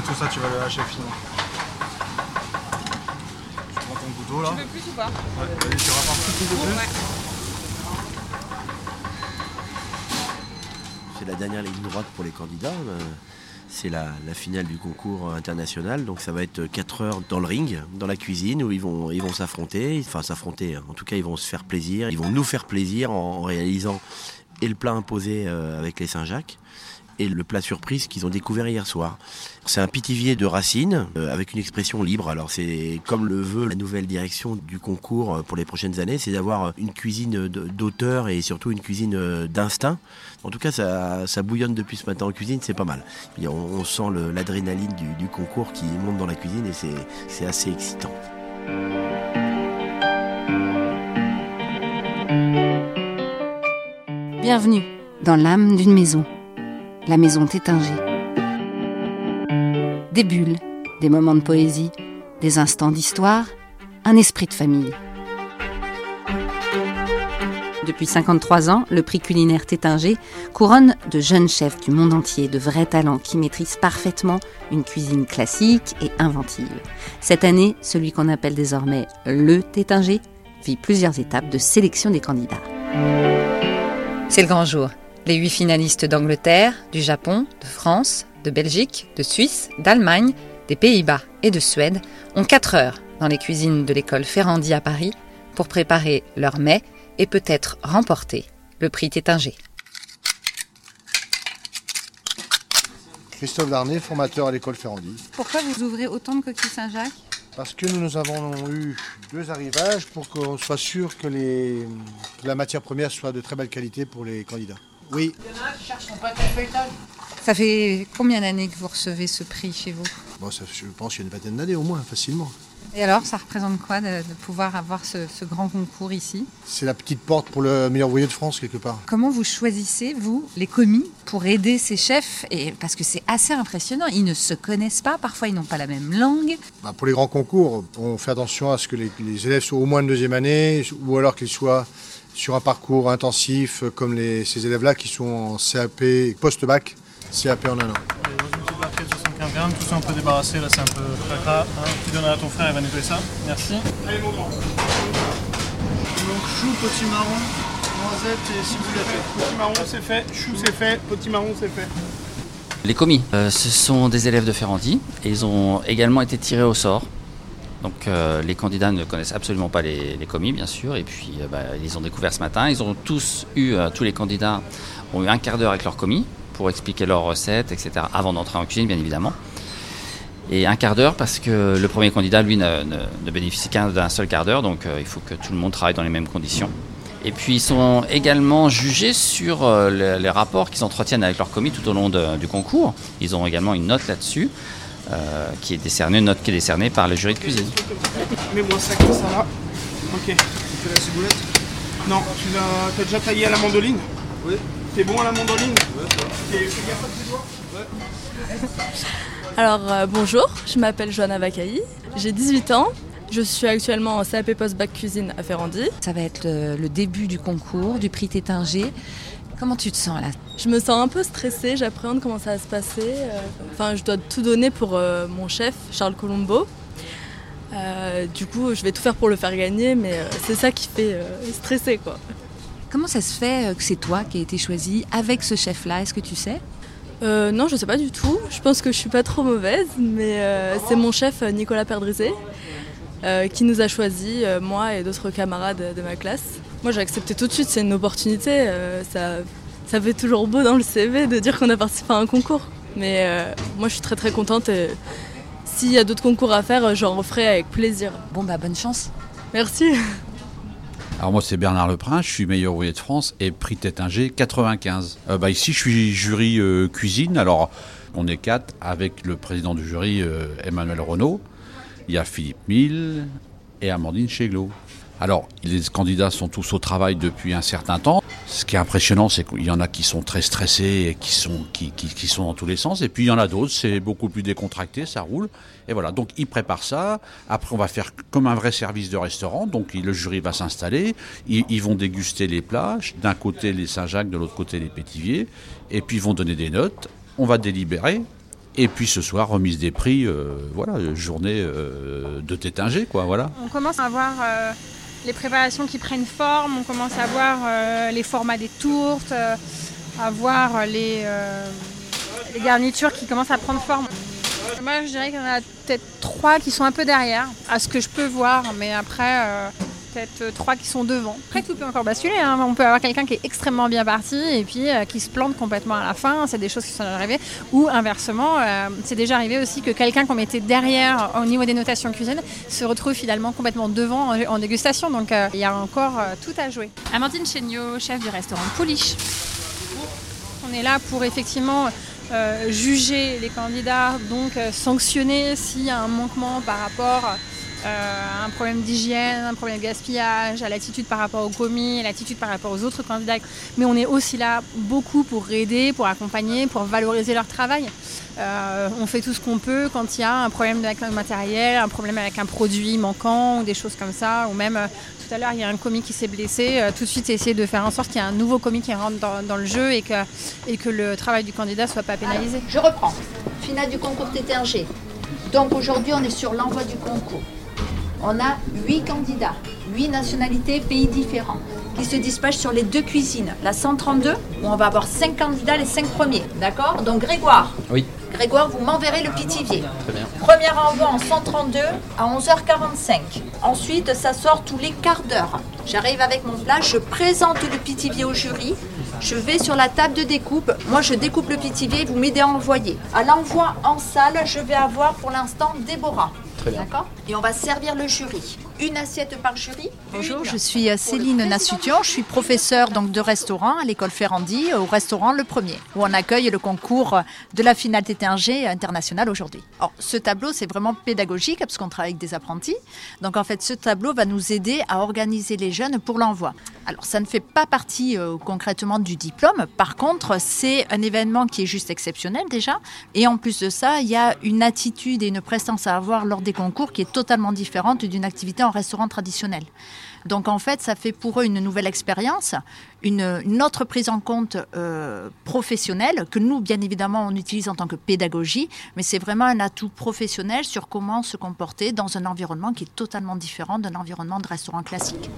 Après tout ça, tu vas le hacher fini. Tu prends ton couteau là. Tu veux plus ou pas Ouais, vas-y, tu rapportes tout. C'est la dernière ligne droite pour les candidats. Euh, C'est la, la finale du concours international, donc ça va être 4 heures dans le ring, dans la cuisine, où ils vont ils vont s'affronter, enfin s'affronter, hein. en tout cas ils vont se faire plaisir, ils vont nous faire plaisir en, en réalisant et le plat imposé euh, avec les Saint-Jacques, et le plat surprise qu'ils ont découvert hier soir. C'est un pitivier de racines euh, avec une expression libre. Alors c'est comme le veut la nouvelle direction du concours euh, pour les prochaines années, c'est d'avoir une cuisine d'auteur et surtout une cuisine euh, d'instinct. En tout cas, ça, bouillonne depuis ce matin en cuisine, c'est pas mal. On, sent l'adrénaline du, du concours qui monte dans la cuisine et c'est assez excitant. Bienvenue dans l'âme d'une maison, la maison Tétinger. Des bulles, des moments de poésie, des instants d'histoire, un esprit de famille. Depuis 53 ans, le prix culinaire Tétinger couronne de jeunes chefs du monde entier, de vrais talents qui maîtrisent parfaitement une cuisine classique et inventive. Cette année, celui qu'on appelle désormais le Tétinger vit plusieurs étapes de sélection des candidats. C'est le grand jour. Les huit finalistes d'Angleterre, du Japon, de France, de Belgique, de Suisse, d'Allemagne, des Pays-Bas et de Suède ont 4 heures dans les cuisines de l'école Ferrandi à Paris pour préparer leurs mets et peut-être remporter le prix Tétinger. Christophe Darnay, formateur à l'école Ferrandi. Pourquoi vous ouvrez autant de coquilles Saint-Jacques? Parce que nous, nous avons eu deux arrivages pour qu'on soit sûr que, les, que la matière première soit de très belle qualité pour les candidats. Oui, Ça fait combien d'années que vous recevez ce prix chez vous? Bon, ça, je pense qu'il y a une vingtaine d'années au moins, facilement. Et alors, ça représente quoi de, de pouvoir avoir ce, ce grand concours ici? C'est la petite porte pour le meilleur ouvrier de France, quelque part. Comment vous choisissez, vous, les commis, pour aider ces chefs? Et, Parce que c'est assez impressionnant. Ils ne se connaissent pas, parfois ils n'ont pas la même langue. Bah, pour les grands concours, on fait attention à ce que les, les élèves soient au moins de deuxième année, ou alors qu'ils soient sur un parcours intensif, euh, comme les- ces élèves-là qui sont en CAP, post-bac, CAP en un an. Allez, dans une petite barquette de 75 grammes, tout ça on peut débarrasser, là c'est un peu cracra. Hein. Tu donneras à ton frère, il va nettoyer ça. Merci. Allez mon grand. Donc chou, petit marron, noisette et ciboulette. Petit marron c'est fait, chou c'est fait, petit marron c'est fait. Les commis, euh, ce sont des élèves de Ferrandi et ils ont également été tirés au sort. Donc euh, les candidats ne connaissent absolument pas les, commis, bien sûr, et puis euh, bah, ils ont découvert ce matin. Ils ont tous eu, euh, tous les candidats ont eu un quart d'heure avec leur commis pour expliquer leurs recettes, etc., avant d'entrer en cuisine, bien évidemment. Et un quart d'heure parce que le premier candidat, lui, ne, bénéficie qu'un d'un seul quart d'heure, donc il faut que tout le monde travaille dans les mêmes conditions. Et puis ils sont également jugés sur les, rapports qu'ils entretiennent avec leur commis tout au long du concours. Ils ont également une note là-dessus, euh, qui est décernée, une note qui est décernée par le jury de cuisine. Mets-moi ça comme ça là. Ok. Tu fais la ciboulette Non, tu l'as déjà taillé à la mandoline Oui. T'es bon à la mandoline Ouais, ça va. Fais gaffe à tes doigts Alors euh, bonjour, je m'appelle Joanna Vacaï, j'ai 18 ans, je suis actuellement en CAP Post-Bac Cuisine à Ferrandi. Ça va être le, le début du concours, du prix Tétinger. Comment tu te sens là? Je me sens un peu stressée, j'appréhende comment ça va se passer. euh, Enfin, je dois tout donner pour euh, mon chef, Charles Colombo. Euh, du coup, je vais tout faire pour le faire gagner, mais c'est ça qui fait stresser quoi. Comment ça se fait que c'est toi qui as été choisi avec ce chef-là? Est-ce que tu sais? Euh, non, je sais pas du tout. Je pense que je suis pas trop mauvaise, mais euh, c'est mon chef Nicolas Perdrizé euh, qui nous a choisis, euh, moi et d'autres camarades de ma classe. Moi, j'ai accepté tout de suite. C'est une opportunité. euh, ça, ça fait toujours beau dans le CV de dire qu'on a participé à un concours. Mais euh, moi, je suis très très contente. Et s'il y a d'autres concours à faire, j'en referai avec plaisir. Bon bah bonne chance. Merci. Alors moi c'est Bernard Leprin, je suis meilleur ouvrier de France et prix Tétinger 95. Euh, bah ici je suis jury euh, cuisine, alors on est quatre avec le président du jury euh, Emmanuel Renaud, il y a Philippe Mille et Amandine Cheglot. Alors les candidats sont tous au travail depuis un certain temps. Ce qui est impressionnant c'est qu'il y en a qui sont très stressés et qui sont, qui, qui, sont dans tous les sens et puis il y en a d'autres c'est beaucoup plus décontracté, ça roule. Et voilà, donc ils préparent ça. Après, on va faire comme un vrai service de restaurant. Donc le jury va s'installer. Ils, vont déguster les plats. D'un côté les Saint-Jacques, de l'autre côté les Pétiviers. Et puis ils vont donner des notes. On va délibérer. Et puis ce soir, remise des prix, euh, voilà, journée euh, de tétinger, quoi, voilà. On commence à voir euh, les préparations qui prennent forme, on commence à voir euh, les formats des tourtes, euh, à voir les, euh, les garnitures qui commencent à prendre forme. Moi, je dirais qu'il y en a peut-être trois qui sont un peu derrière, à ce que je peux voir, mais après, peut-être trois qui sont devant. Après, tout peut encore basculer. hein. On peut avoir quelqu'un qui est extrêmement bien parti et puis euh, qui se plante complètement à la fin. C'est des choses qui sont arrivées. Ou inversement, euh, c'est déjà arrivé aussi que quelqu'un qu'on mettait derrière au niveau des notations cuisine se retrouve finalement complètement devant en, en dégustation. Donc, euh, il y a encore tout à jouer. Amandine Chéniaud, chef du restaurant Pouliche. On est là pour effectivement juger les candidats, donc sanctionner s'il y a un manquement par rapport euh, un problème d'hygiène, un problème de gaspillage, à l'attitude par rapport au commis, à l'attitude par rapport aux autres candidats. Mais on est aussi là beaucoup pour aider, pour accompagner, pour valoriser leur travail. Euh, on fait tout ce qu'on peut quand il y a un problème avec le matériel, un problème avec un produit manquant ou des choses comme ça, ou même euh, tout à l'heure il y a un commis qui s'est blessé, tout de suite essayer de faire en sorte qu'il y ait un nouveau commis qui rentre dans, dans le jeu et que, et que le travail du candidat soit pas pénalisé. Je reprends. Finale du concours TTRG. Donc aujourd'hui, on est sur l'envoi du concours. On a huit candidats, huit nationalités, pays différents, qui se dispatchent sur les deux cuisines. La 132, où on va avoir cinq candidats, les cinq premiers. D'accord? Donc Grégoire. Oui. Grégoire, vous m'enverrez le pitivier. Très bien. Premier envoi en 132 à 11h45. Ensuite, ça sort tous les quarts d'heure. J'arrive avec mon plat, je présente le pitivier au jury. Je vais sur la table de découpe. Moi, je découpe le pitivier, vous m'aidez à envoyer. À l'envoi en salle, je vais avoir pour l'instant Déborah. Très bien. D'accord Et on va servir le jury. Une assiette par jury. Bonjour, je suis euh, Céline Nassution, je suis professeure donc de restaurant à l'école Ferrandi au restaurant Le Premier où on accueille le concours de la finale TTRG internationale aujourd'hui. Ce tableau c'est vraiment pédagogique parce qu'on travaille avec des apprentis. Donc en fait ce tableau va nous aider à organiser les jeunes pour l'envoi. Alors ça ne fait pas partie euh, concrètement du diplôme. Par contre, c'est un événement qui est juste exceptionnel déjà et en plus de ça, il y a une attitude et une prestance à avoir lors des concours qui est totalement différente d'une activité en restaurant traditionnel. Donc en fait, ça fait pour eux une nouvelle expérience, une, autre prise en compte euh, professionnelle que nous, bien évidemment, on utilise en tant que pédagogie, mais c'est vraiment un atout professionnel sur comment se comporter dans un environnement qui est totalement différent d'un environnement de restaurant classique.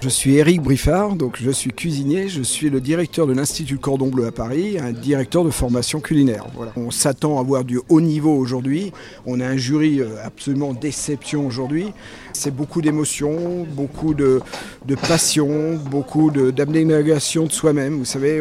Je suis Eric Briffard, donc je suis cuisinier, je suis le directeur de l'Institut Cordon Bleu à Paris, un directeur de formation culinaire. On s'attend à avoir du haut niveau aujourd'hui. On a un jury euh, absolument d'exception aujourd'hui. C'est beaucoup d'émotions, beaucoup de, de passion, beaucoup de- d'abnégation de, soi-même. Vous savez,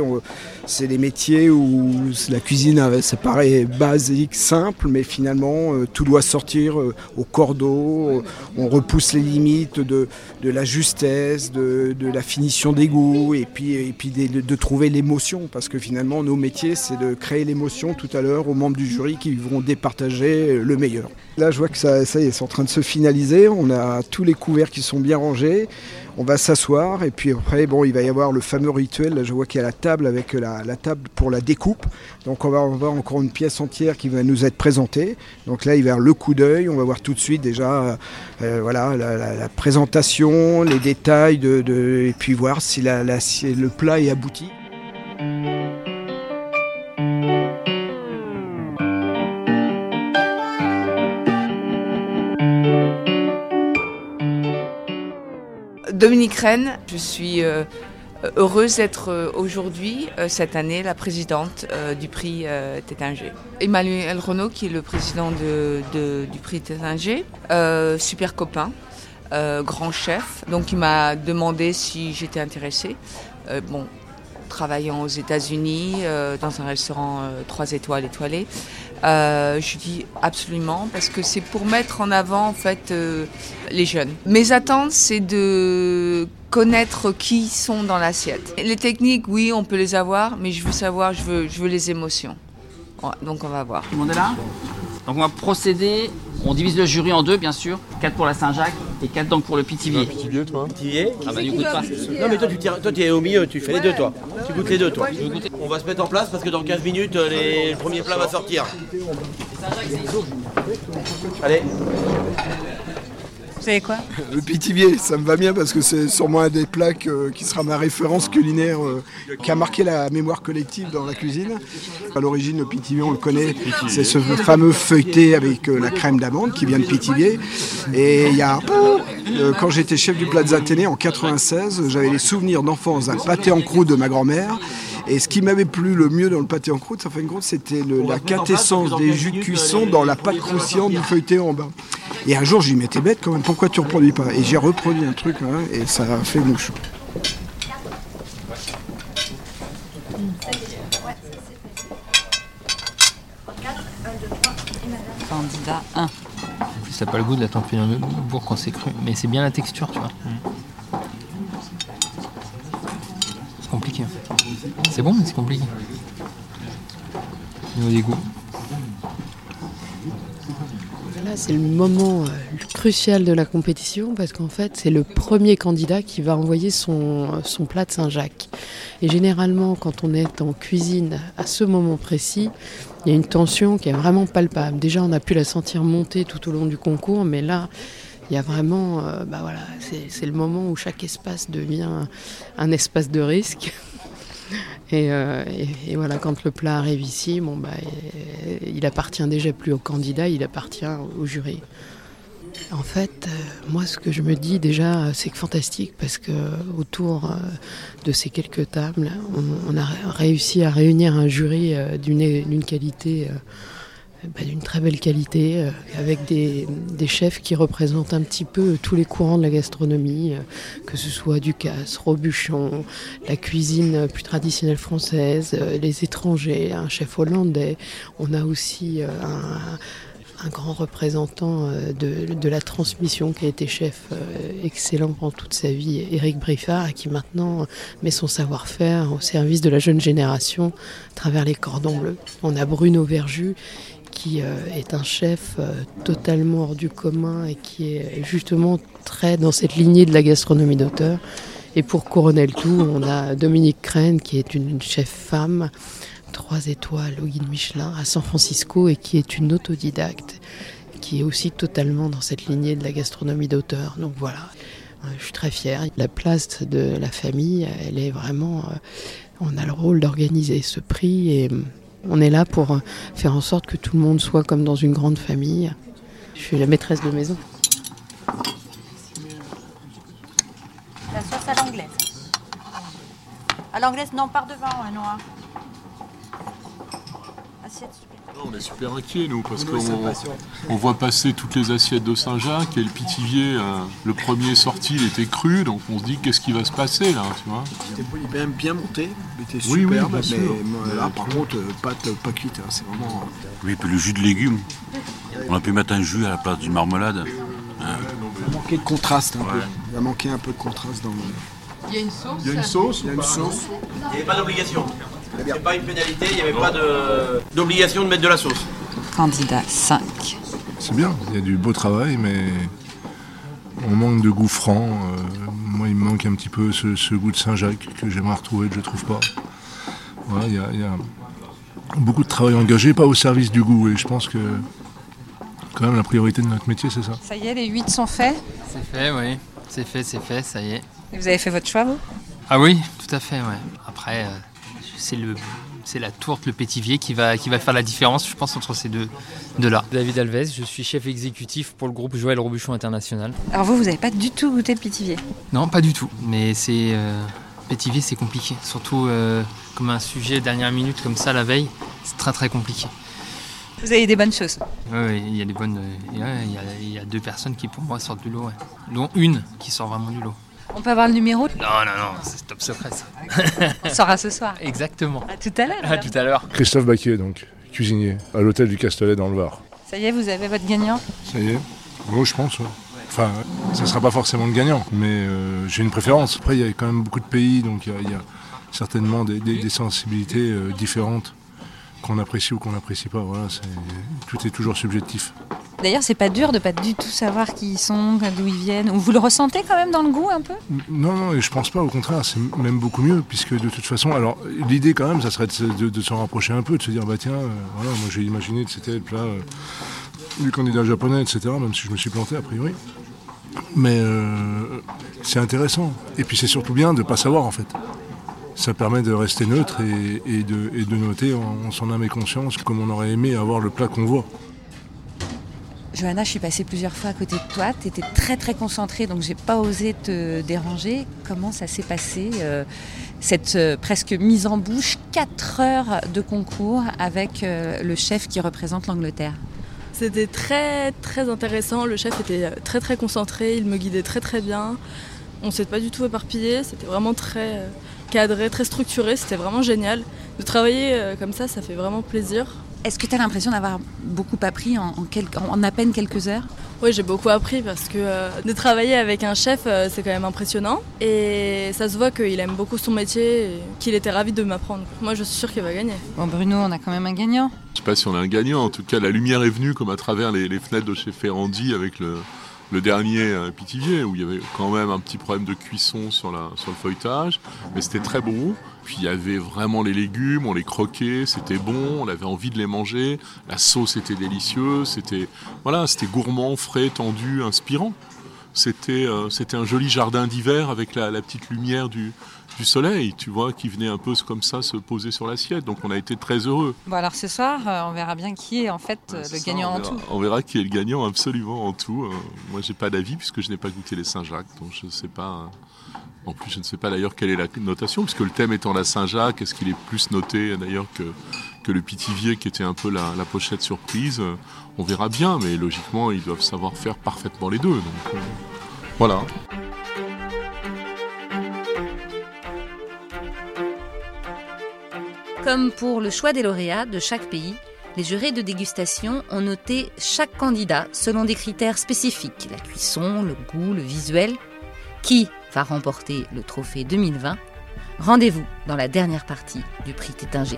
c'est des métiers où la cuisine, ça paraît basique, simple, mais finalement, euh, tout doit sortir euh, au cordeau. Euh, On repousse les limites de, la justesse, de, la finition des goûts, et puis, de, trouver l'émotion, parce que finalement, nos métiers, c'est de créer l'émotion tout à l'heure aux membres du jury qui vont départager le meilleur. Là, je vois que ça, ça est, en train de se finaliser. On a tous les couverts qui sont bien rangés. On va s'asseoir et puis après, bon, il va y avoir le fameux rituel. Là, je vois qu'il y a la table avec la, table pour la découpe. Donc, on va avoir encore une pièce entière qui va nous être présentée. Donc là, il va y avoir le coup d'œil. On va voir tout de suite déjà, euh, voilà, la, présentation, les détails de, de- et puis voir si le plat est abouti. Dominique Rennes, je suis euh, heureuse d'être euh, aujourd'hui, euh, cette année, la présidente du prix Tétinger. Emmanuel Renaud, qui est le président de- de- du prix Tétinger, super copain, grand chef, donc il m'a demandé si j'étais intéressée. Bon, travaillant aux États-Unis, euh, dans un restaurant 3 étoiles étoilé. Euh, je dis absolument parce que c'est pour mettre en avant en fait euh, les jeunes. Mes attentes, c'est de connaître qui sont dans l'assiette. Les techniques, oui, on peut les avoir, mais je veux savoir, je veux, je veux les émotions. Donc on va voir. Donc on va procéder, on divise le jury en deux bien sûr, 4 pour la Saint-Jacques et 4 donc pour le Pithiviers. Pithiviers, toi Pithiviers Ah bah du goûte pas. Non, mais toi, tu, tires- toi, tu es au milieu, tu fais les deux, toi. Tu goûtes les deux, toi. On va se mettre en place parce que dans 15 minutes, euh, les... le premier plat va sortir. Allez. Le pitivier, ça me va bien parce que c'est sûrement un des plats que- qui sera ma référence culinaire euh, qui a marqué la mémoire collective dans la cuisine. À l'origine, le pitivier, on le connaît, c'est ce fameux feuilleté avec euh, la crème d'amande qui vient de pitivier. Et il y a, euh, quand j'étais chef du Plaza Athénée en 96, j'avais les souvenirs d'enfance d'un pâté en croûte de ma grand-mère. Et ce qui m'avait plu le mieux dans le pâté en croûte, ça fait une croûte, c'était la quintessence des jus de cuisson dans la pâte croustillante du feuilleté en bas. Et un jour, je lui m'étais bête quand même, pourquoi tu reproduis pas Et j'ai reproduit un truc, hein, et ça a fait mouche. Candidat 1. Ça n'a pas le goût de la température quand c'est cru, mais c'est bien la texture, tu vois. C'est compliqué. C'est bon, mais c'est compliqué. Au niveau des goûts. Là, c'est le moment euh, crucial de la compétition parce qu'en fait, c'est le premier candidat qui va envoyer son, plat de Saint-Jacques. Et généralement, quand on est en cuisine à ce moment précis, il y a une tension qui est vraiment palpable. Déjà, on a pu la sentir monter tout au long du concours, mais là, il y a vraiment, euh, bah voilà, c'est le moment où chaque espace devient un espace de risque. Et, euh, et- voilà, quand le plat arrive ici, bon, bah, il appartient déjà plus au candidat, il appartient au jury. En fait, euh, moi, ce que je me dis déjà, c'est que fantastique parce que autour euh, de ces quelques tables, on, a réussi à réunir un jury d'une qualité, d'une très belle qualité, euh, avec des, chefs qui représentent un petit peu tous les courants de la gastronomie, euh, que ce soit Ducasse, Robuchon, la cuisine plus traditionnelle française, euh, les étrangers, un chef hollandais. On a aussi un un grand représentant euh, de, la transmission qui a été chef euh, excellent pendant toute sa vie, Éric Briffard, qui maintenant met son savoir-faire au service de la jeune génération à travers les cordons bleus. On a Bruno Verjus qui euh, est un chef euh, totalement hors du commun et qui est justement très dans cette lignée de la gastronomie d'auteur. Et pour couronner le tout, on a Dominique Crène qui est une chef femme trois étoiles au guide Michelin à San Francisco et qui est une autodidacte, qui est aussi totalement dans cette lignée de la gastronomie d'auteur. Donc voilà, euh, je suis très fière. La place de la famille, elle est vraiment... euh, On a le rôle d'organiser ce prix et euh, on est là pour faire en sorte que tout le monde soit comme dans une grande famille. Je suis la maîtresse de maison. La sauce à l'anglaise. À l'anglaise, non, par devant, hein, Noah. Super. On est super inquiets nous parce qu'on on voit passer toutes les assiettes de Saint-Jacques et le pitivier, euh, le premier sorti, il était cru, donc on se dit qu'est-ce qui va se passer là, tu vois? Il était même bien monté, il était Oui, oui, superbe, bien mais sûr. euh, là par contre, euh, pâte pas cuite, hein, c'est vraiment... Oui, puis le jus de légumes. On a pu mettre un jus à la place d'une marmelade. Hein. Il a manqué de contraste un peu. Il a manqué un peu de contraste dans le... Il y a une sauce Il y a une sauce Il y a une sauce. Il n'y avait pas d'obligation. C'est pas une pénalité, il n'y avait pas d'obligation de mettre de la sauce. Candidat 5. C'est bien, il y a du beau travail, mais on manque de goût franc. euh, moi, il me manque un petit peu ce, ce goût de Saint-Jacques que j'aimerais retrouver, que je ne trouve pas. Voilà, il y, a, il y a beaucoup de travail engagé, pas au service du goût, et je pense que quand même la priorité de notre métier, c'est ça. Ça y est, les 8 sont faits. C'est fait, oui. C'est fait, c'est fait, ça y est. Et vous avez fait votre choix, vous? Ah oui, tout à fait, ouais. Après, euh, c'est le. C'est la tourte, le pétivier qui va, qui va faire la différence, je pense, entre ces deux, deux là. David Alves, je suis chef exécutif pour le groupe Joël Robuchon International. Alors vous, vous n'avez pas du tout goûté le pitivier. Non, pas du tout. Mais c'est. euh, pétivier, c'est compliqué. Surtout euh, comme un sujet dernière minute comme ça la veille, c'est très très compliqué. Vous avez des bonnes choses. Oui, ouais, il y a des bonnes. euh, ouais, il, y a, il y a deux personnes qui pour moi sortent du lot, ouais. dont une qui sort vraiment du lot. On peut avoir le numéro Non, non, non, c'est top secret ça. On saura ce soir. Exactement. À tout à l'heure. À tout à l'heure. Christophe Baquier, donc, cuisinier, à l'hôtel du Castellet dans le Var. Ça y est, vous avez votre gagnant? Ça y est Moi, je pense, ouais. Enfin, ça ne sera pas forcément le gagnant, mais euh, j'ai une préférence. Après, il y a quand même beaucoup de pays, donc il y a- il y, a certainement des, des- des sensibilités euh, différentes qu'on apprécie ou qu'on n'apprécie pas. Voilà, tout est toujours subjectif. D'ailleurs, c'est pas dur de pas du tout savoir qui ils sont, d'où ils viennent. Ou vous le ressentez quand même dans le goût un peu? Non, non, je pense pas, au contraire, c'est même beaucoup mieux, puisque de toute façon, alors l'idée quand même, ça serait de, se- de- de s'en rapprocher un peu, de se dire, bah tiens, euh, voilà, moi j'ai imaginé que c'était le plat euh, du candidat japonais, etc., même si je me suis planté a priori. Mais euh, c'est intéressant. Et puis c'est surtout bien de ne pas savoir en fait. Ça permet de rester neutre et, de, noter en, son âme et conscience comme on aurait aimé avoir le plat qu'on voit. Johanna, je suis passée plusieurs fois à côté de toi. Tu étais très très concentrée, donc j'ai pas osé te déranger. Comment ça s'est passé euh, cette euh, presque mise en bouche, 4 heures de concours avec euh, le chef qui représente l'Angleterre? C'était très très intéressant. Le chef était très très concentré, il me guidait très très bien. On s'est pas du tout éparpillé. C'était vraiment très cadré, très structuré. C'était vraiment génial. De travailler comme ça, ça fait vraiment plaisir. Est-ce que tu as l'impression d'avoir beaucoup appris en, en, à peine quelques heures? Oui, j'ai beaucoup appris parce que euh, de travailler avec un chef, euh, c'est quand même impressionnant. Et ça se voit qu'il aime beaucoup son métier et qu'il était ravi de m'apprendre. Moi, je suis sûre qu'il va gagner. Bon, Bruno, on a quand même un gagnant. Je sais pas si on a un gagnant. En tout cas, la lumière est venue comme à travers les, fenêtres de chez Ferrandi avec le, dernier euh, pitivier où il y avait quand même un petit problème de cuisson sur, la, sur le feuilletage. Mais c'était très beau. Puis il y avait vraiment les légumes, on les croquait, c'était bon, on avait envie de les manger. La sauce était délicieuse, c'était voilà, c'était gourmand, frais, tendu, inspirant. C'était euh, c'était un joli jardin d'hiver avec la, petite lumière du, du soleil, tu vois, qui venait un peu comme ça se poser sur l'assiette. Donc on a été très heureux. Bon alors ce soir, euh, on verra bien qui est en fait euh, le gagnant en tout. On verra qui est le gagnant absolument en tout. moi j'ai pas d'avis puisque je n'ai pas goûté les Saint-Jacques, donc je ne sais pas. En plus, je ne sais pas d'ailleurs quelle est la notation, puisque le thème étant la Saint-Jacques, est-ce qu'il est plus noté d'ailleurs que, que le Pitivier, qui était un peu la, pochette surprise? On verra bien, mais logiquement, ils doivent savoir faire parfaitement les deux. Donc, euh, voilà. Comme pour le choix des lauréats de chaque pays, les jurés de dégustation ont noté chaque candidat selon des critères spécifiques, la cuisson, le goût, le visuel. Qui va remporter le trophée 2020. Rendez-vous dans la dernière partie du prix Tétinger.